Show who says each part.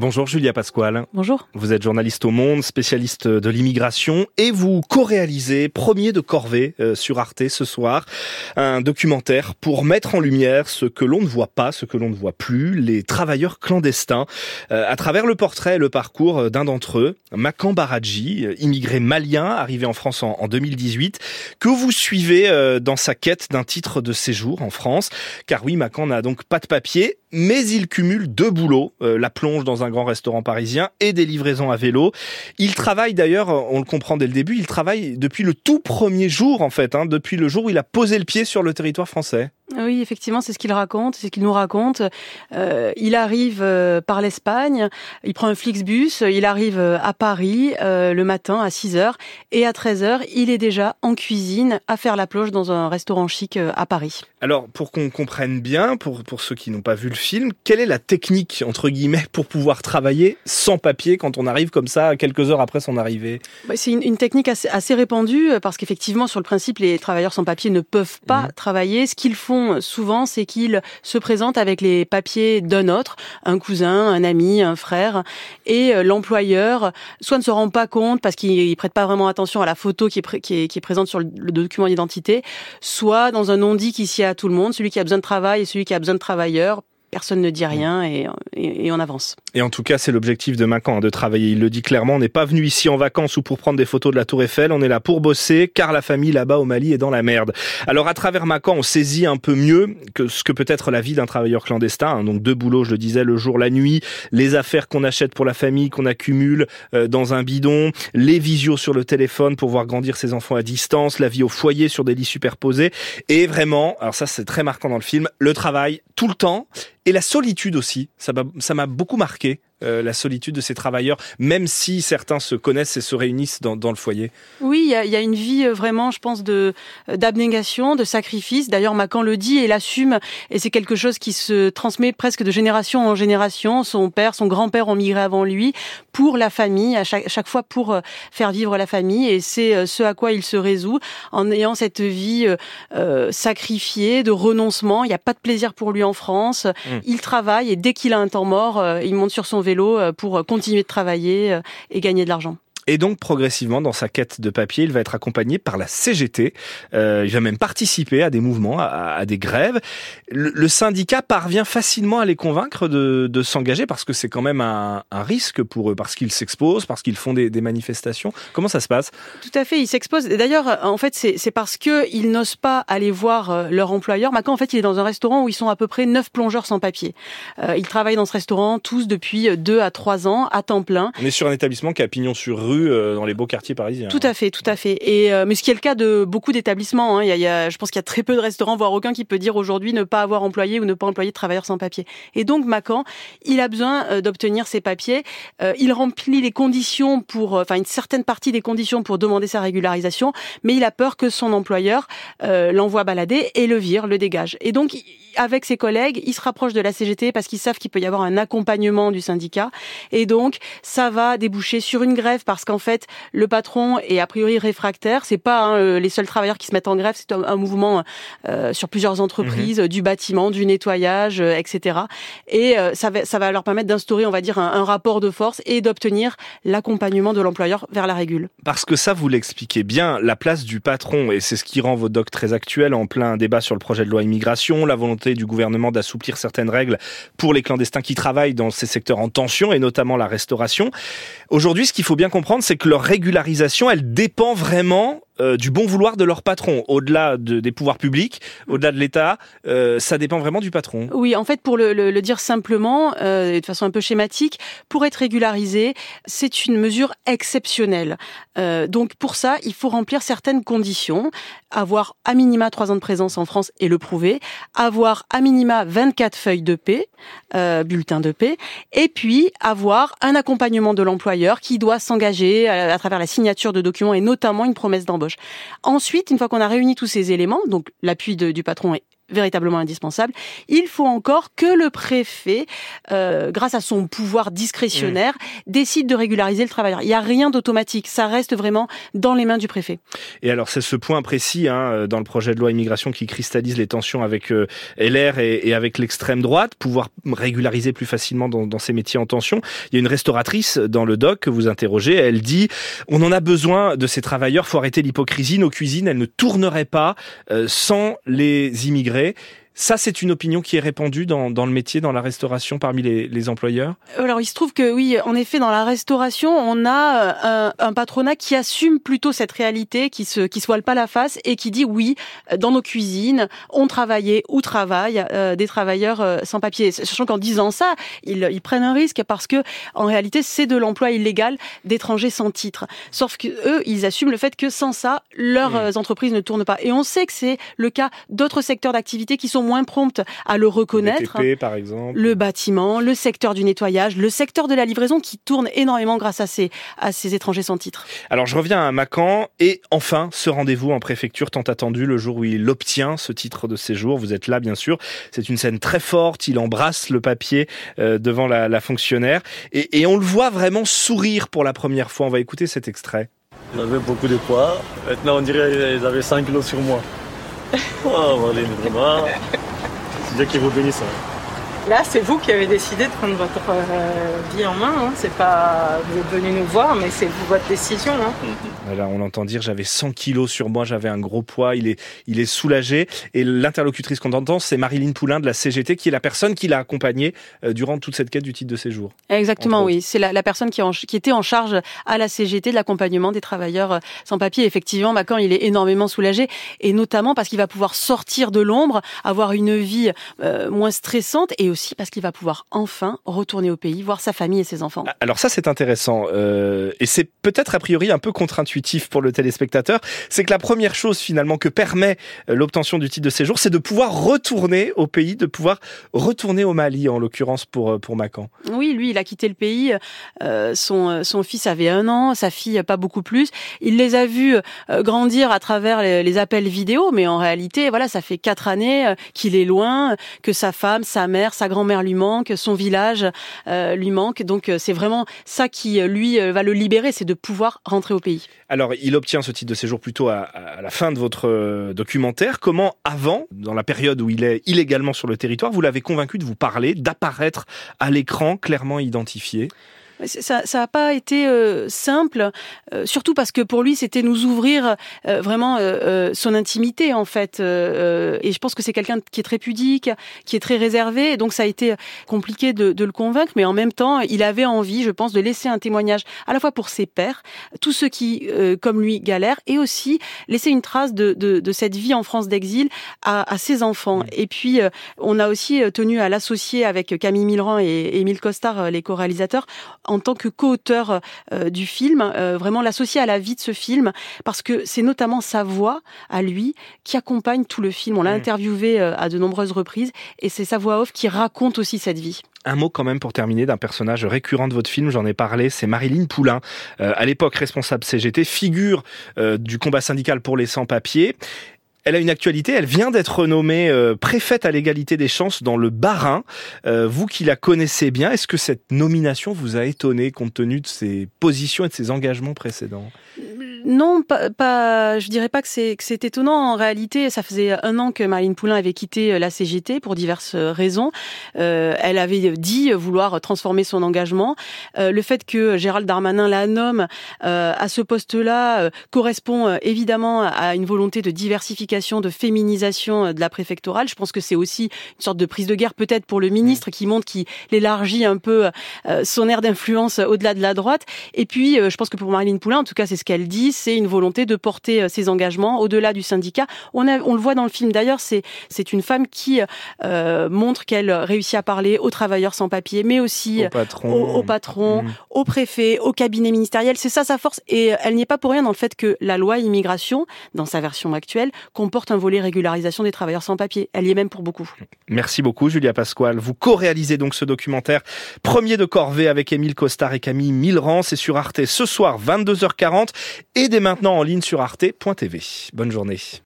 Speaker 1: Bonjour Julia Pasquale.
Speaker 2: Bonjour.
Speaker 1: Vous êtes journaliste au Monde, spécialiste de l'immigration et vous co-réalisez Premier de Corvée euh, sur Arte ce soir, un documentaire pour mettre en lumière ce que l'on ne voit pas, ce que l'on ne voit plus, les travailleurs clandestins, euh, à travers le portrait et le parcours d'un d'entre eux, Makan Baradji, immigré malien arrivé en France en, 2018, que vous suivez euh, dans sa quête d'un titre de séjour en France. Car oui, Makan n'a donc pas de papier, mais il cumule deux boulots, la plonge dans un grand restaurant parisien et des livraisons à vélo. Il travaille d'ailleurs, on le comprend dès le début, il travaille depuis le tout premier jour en fait, hein, depuis le jour où il a posé le pied sur le territoire français.
Speaker 2: Oui, effectivement, c'est ce qu'il raconte, c'est ce qu'il nous raconte. Euh, il arrive euh, par l'Espagne, il prend un Flixbus, il arrive euh, à Paris le matin à 6 h et à 13 h il est déjà en cuisine à faire la plonge dans un restaurant chic à Paris.
Speaker 1: Alors, pour qu'on comprenne bien, pour, pour ceux qui n'ont pas vu le film, quelle est la technique, entre guillemets, pour pouvoir travailler sans papier quand on arrive comme ça quelques heures après son arrivée?
Speaker 2: Bah, C'est une, une, technique assez, assez répandue parce qu'effectivement, sur le principe, les travailleurs sans papier ne peuvent pas mmh. travailler. Ce qu'ils font souvent, c'est qu'ils se présentent avec les papiers d'un autre, un cousin, un ami, un frère, et euh, l'employeur soit ne se rend pas compte parce qu'il prête pas vraiment attention à la photo qui est, présente sur le, document d'identité, soit dans un non-dit qui sied à tout le monde, celui qui a besoin de travail et celui qui a besoin de travailleurs personne ne dit rien et, et, on avance.
Speaker 1: Et en tout cas, c'est l'objectif de Macan, hein, de travailler. Il le dit clairement, on n'est pas venu ici en vacances ou pour prendre des photos de la Tour Eiffel, on est là pour bosser, car la famille là-bas au Mali est dans la merde. Alors à travers Macan, on saisit un peu mieux que ce que peut être la vie d'un travailleur clandestin. Hein. Donc deux boulots, je le disais, le jour, la nuit, les affaires qu'on achète pour la famille, qu'on accumule euh, dans un bidon, les visios sur le téléphone pour voir grandir ses enfants à distance, la vie au foyer sur des lits superposés, et vraiment, alors ça c'est très marquant dans le film, le travail tout le temps et la solitude aussi, ça m'a beaucoup marqué. Euh, la solitude de ces travailleurs, même si certains se connaissent et se réunissent dans, le foyer
Speaker 2: Oui, il y a, une vie euh, vraiment, je pense, de euh, d'abnégation, de sacrifice. D'ailleurs, Macan le dit et l'assume, et c'est quelque chose qui se transmet presque de génération en génération. Son père, son grand-père ont migré avant lui pour la famille, à chaque, fois pour faire vivre la famille, et c'est ce à quoi il se résout en ayant cette vie sacrifiée, de renoncement. Il n'y a pas de plaisir pour lui en France. Mmh. Il travaille et dès qu'il a un temps mort, il monte sur son vélo euh, pour continuer de travailler euh, et gagner de l'argent.
Speaker 1: Et donc progressivement, dans sa quête de papier, il va être accompagné par la CGT. Euh, il va même participer à des mouvements, à, des grèves. Le, syndicat parvient facilement à les convaincre de, de s'engager parce que c'est quand même un, un, risque pour eux, parce qu'ils s'exposent, parce qu'ils font des, des, manifestations. Comment ça se passe?
Speaker 2: Tout à fait, ils s'exposent. D'ailleurs, en fait, c'est parce que ils n'osent pas aller voir euh, leur employeur. Maintenant, en fait, il est dans un restaurant où ils sont à peu près neuf plongeurs sans papier. Euh, ils travaillent dans ce restaurant tous depuis deux à trois ans à temps plein.
Speaker 1: On est sur un établissement qui a pignon sur rue euh, dans les beaux quartiers parisiens.
Speaker 2: Tout à fait, tout à fait. Et euh, mais ce qui est le cas de beaucoup d'établissements. Hein. Il, y a, je pense qu'il y a très peu de restaurants, voire aucun, qui peut dire aujourd'hui ne pas avoir employé ou ne pas employer de travailleurs sans papier. Et donc Macan, il a besoin euh, d'obtenir ses papiers. il remplit les conditions pour, enfin une certaine partie des conditions pour demander sa régularisation, mais il a peur que son employeur l'envoie balader et le vire, le dégage. Et donc avec ses collègues, il se rapproche de la CGT parce qu'ils savent qu'il peut y avoir un accompagnement du syndicat. Et donc, ça va déboucher sur une grève parce qu'en fait, le patron est a priori réfractaire. C'est pas hein, euh, les seuls travailleurs qui se mettent en grève, c'est un, mouvement euh, sur plusieurs entreprises, mhm. du bâtiment, du nettoyage, euh, etc. Et ça, va, ça va leur permettre d'instaurer, on va dire, un, un rapport de force et d'obtenir l'accompagnement de l'employeur vers la régule.
Speaker 1: Parce que ça, vous l'expliquez bien, la place du patron, et c'est ce qui rend vos docs très actuels, en plein débat sur le projet de loi immigration, la volonté du gouvernement d'assouplir certaines règles pour les clandestins qui travaillent dans ces secteurs en tension et notamment la restauration. Aujourd'hui, ce qu'il faut bien comprendre, c'est que leur régularisation, elle dépend vraiment euh, du bon vouloir de leur patron, au-delà de, des pouvoirs publics, au-delà de l'État, euh, ça dépend vraiment du patron.
Speaker 2: Oui, en fait, pour le, le, dire simplement, euh, de façon un peu schématique, pour être régularisé, c'est une mesure exceptionnelle. Euh, donc pour ça, il faut remplir certaines conditions, avoir à minima trois ans de présence en France et le prouver, avoir à minima 24 feuilles de paix, euh, bulletins de paix, et puis avoir un accompagnement de l'employeur qui doit s'engager à travers la signature de documents et notamment une promesse d'embauche. Ensuite, une fois qu'on a réuni tous ces éléments, donc l'appui du patron est véritablement indispensable. Il faut encore que le préfet, euh, grâce à son pouvoir discrétionnaire, mmh. décide de régulariser le travailleur. Il n'y a rien d'automatique. Ça reste vraiment dans les mains du préfet.
Speaker 1: Et alors, c'est ce point précis hein, dans le projet de loi immigration qui cristallise les tensions avec euh, LR et, et avec l'extrême droite, pouvoir régulariser plus facilement dans, dans, ces métiers en tension. Il y a une restauratrice dans le doc que vous interrogez. Elle dit on en a besoin de ces travailleurs. Faut arrêter l'hypocrisie. Nos cuisines, elles ne tourneraient pas euh, sans les immigrés préféré ça, c'est une opinion qui est répandue dans, dans, le métier, dans la restauration, parmi les, les, employeurs?
Speaker 2: Alors, il se trouve que oui, en effet, dans la restauration, on a euh, un, un, patronat qui assume plutôt cette réalité, qui se, qui se voile pas la face et qui dit oui, dans nos cuisines, on travaillait ou travaille euh, des travailleurs euh, sans papier. Sachant qu'en disant ça, ils, ils, prennent un risque parce que, en réalité, c'est de l'emploi illégal d'étrangers sans titre. Sauf que eux, ils assument le fait que sans ça, leurs mmh. entreprises ne tournent pas. Et on sait que c'est le cas d'autres secteurs d'activité qui sont moins prompte à le reconnaître.
Speaker 1: Le, par exemple.
Speaker 2: le bâtiment, le secteur du nettoyage, le secteur de la livraison qui tourne énormément grâce à ces, à ces étrangers sans titre.
Speaker 1: Alors je reviens à Macan et enfin ce rendez-vous en préfecture tant attendu le jour où il obtient ce titre de séjour. Vous êtes là bien sûr. C'est une scène très forte. Il embrasse le papier euh, devant la, la fonctionnaire et, et on le voit vraiment sourire pour la première fois. On va écouter cet extrait.
Speaker 3: J'avais beaucoup de poids. Maintenant, on dirait qu'ils avaient 5 kilos sur moi. Oh, Marlène, vraiment. C'est Dieu qui vous bénisse. Hein.
Speaker 4: Là, c'est vous qui avez décidé de prendre votre euh, vie en main. Hein. C'est pas vous êtes venu nous voir, mais c'est votre décision. Hein.
Speaker 1: Voilà, on entend dire j'avais 100 kilos sur moi, j'avais un gros poids. Il est, il est soulagé. Et l'interlocutrice qu'on entend, c'est Marilyn Poulain de la CGT, qui est la personne qui l'a accompagné euh, durant toute cette quête du titre de séjour.
Speaker 2: Exactement, oui. C'est la, la, personne qui, en, qui, était en charge à la CGT de l'accompagnement des travailleurs euh, sans papier. Effectivement, bah, quand il est énormément soulagé, et notamment parce qu'il va pouvoir sortir de l'ombre, avoir une vie euh, moins stressante et aussi parce qu'il va pouvoir enfin retourner au pays, voir sa famille et ses enfants.
Speaker 1: Ah, alors ça c'est intéressant euh, et c'est peut-être a priori un peu contre-intuitif pour le téléspectateur, c'est que la première chose finalement que permet euh, l'obtention du titre de séjour, c'est de pouvoir retourner au pays, de pouvoir retourner au Mali en l'occurrence pour euh, pour Macan.
Speaker 2: Oui, lui il a quitté le pays, euh, son son fils avait un an, sa fille pas beaucoup plus. Il les a vus grandir à travers les, les, appels vidéo, mais en réalité voilà ça fait quatre années qu'il est loin, que sa femme, sa mère, sa grand-mère lui manque, son village euh, lui manque. Donc euh, c'est vraiment ça qui, euh, lui, va le libérer, c'est de pouvoir rentrer au pays.
Speaker 1: Alors il obtient ce titre de séjour plutôt à, à la fin de votre documentaire. Comment, avant, dans la période où il est illégalement sur le territoire, vous l'avez convaincu de vous parler, d'apparaître à l'écran clairement identifié?
Speaker 2: Ça n'a pas été euh, simple, euh, surtout parce que pour lui, c'était nous ouvrir euh, vraiment son intimité, en fait. et je pense que c'est quelqu'un qui est très pudique, qui est très réservé, et donc ça a été compliqué de, de, le convaincre, mais en même temps, il avait envie, je pense, de laisser un témoignage à la fois pour ses pères, tous ceux qui, comme lui, galèrent, et aussi laisser une trace de, de, de cette vie en France d'exil à, à, ses enfants. Et puis, on a aussi tenu à l'associer avec Camille Milran et Émile Costard, les co-réalisateurs, en tant que co-auteur euh, du film, euh, vraiment l'associer à la vie de ce film, parce que c'est notamment sa voix à lui qui accompagne tout le film. On l'a mmh. interviewé euh, à de nombreuses reprises, et c'est sa voix off qui raconte aussi cette vie.
Speaker 1: Un mot quand même pour terminer d'un personnage récurrent de votre film, j'en ai parlé, c'est Marilyn Poulain, euh, à l'époque responsable CGT, figure euh, du combat syndical pour les sans-papiers. Elle a une actualité, elle vient d'être nommée euh, préfète à l'égalité des chances dans le Bas-Rhin. Euh, vous qui la connaissez bien, est-ce que cette nomination vous a étonné compte tenu de ses positions et de ses engagements précédents?
Speaker 2: Non, pas, pas, je dirais pas que c'est que c'est étonnant. En réalité, ça faisait un an que Marine Poulain avait quitté euh, la CGT pour diverses euh, raisons. Euh, elle avait dit vouloir transformer son engagement. Euh, le fait que Gérald Darmanin la nomme euh, à ce poste-là euh, correspond évidemment à une volonté de diversification, de féminisation de la préfectorale. Je pense que c'est aussi une sorte de prise de guerre peut-être pour le ministre qui montre qu'il élargit un peu son aire d'influence au-delà de la droite. Et puis, je pense que pour Marine Poulain, en tout cas, c'est ce qu'elle dit c'est une volonté de porter euh, ses engagements au-delà du syndicat. On, a, on le voit dans le film d'ailleurs, c'est c'est une femme qui euh, montre qu'elle réussit à parler aux travailleurs sans papier, mais aussi
Speaker 1: au patron,
Speaker 2: au, au, patron, mmh. au préfet, au cabinet ministériel. C'est ça sa force, et elle n'y est pas pour rien dans le fait que la loi immigration, dans sa version actuelle, comporte un volet régularisation des travailleurs sans papier. Elle y est même pour beaucoup.
Speaker 1: Merci beaucoup, Julia Pasquale. Vous co-réalisez donc ce documentaire premier de corvée avec Émile Costard et Camille Milran. C'est sur Arte ce soir 22h40 et dès maintenant en ligne sur arte.tv. Bonne journée.